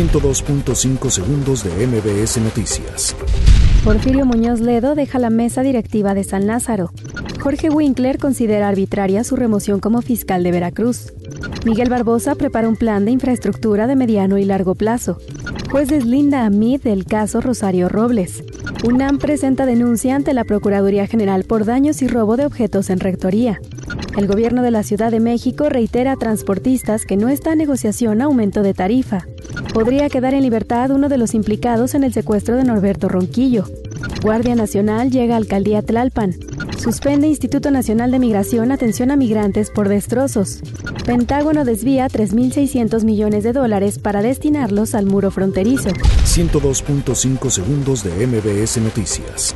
102.5 segundos de MBS Noticias. Porfirio Muñoz Ledo deja la mesa directiva de San Lázaro. Jorge Winkler considera arbitraria su remoción como fiscal de Veracruz. Miguel Barbosa prepara un plan de infraestructura de mediano y largo plazo. Juez deslinda a MID del caso Rosario Robles. UNAM presenta denuncia ante la Procuraduría General por daños y robo de objetos en rectoría. El gobierno de la Ciudad de México reitera a transportistas que no está en negociación aumento de tarifa. Podría quedar en libertad uno de los implicados en el secuestro de Norberto Ronquillo. Guardia Nacional llega a Alcaldía Tlalpan. Suspende Instituto Nacional de Migración atención a migrantes por destrozos. Pentágono desvía 3.600 millones de dólares para destinarlos al muro fronterizo. 102.5 segundos de MBS Noticias.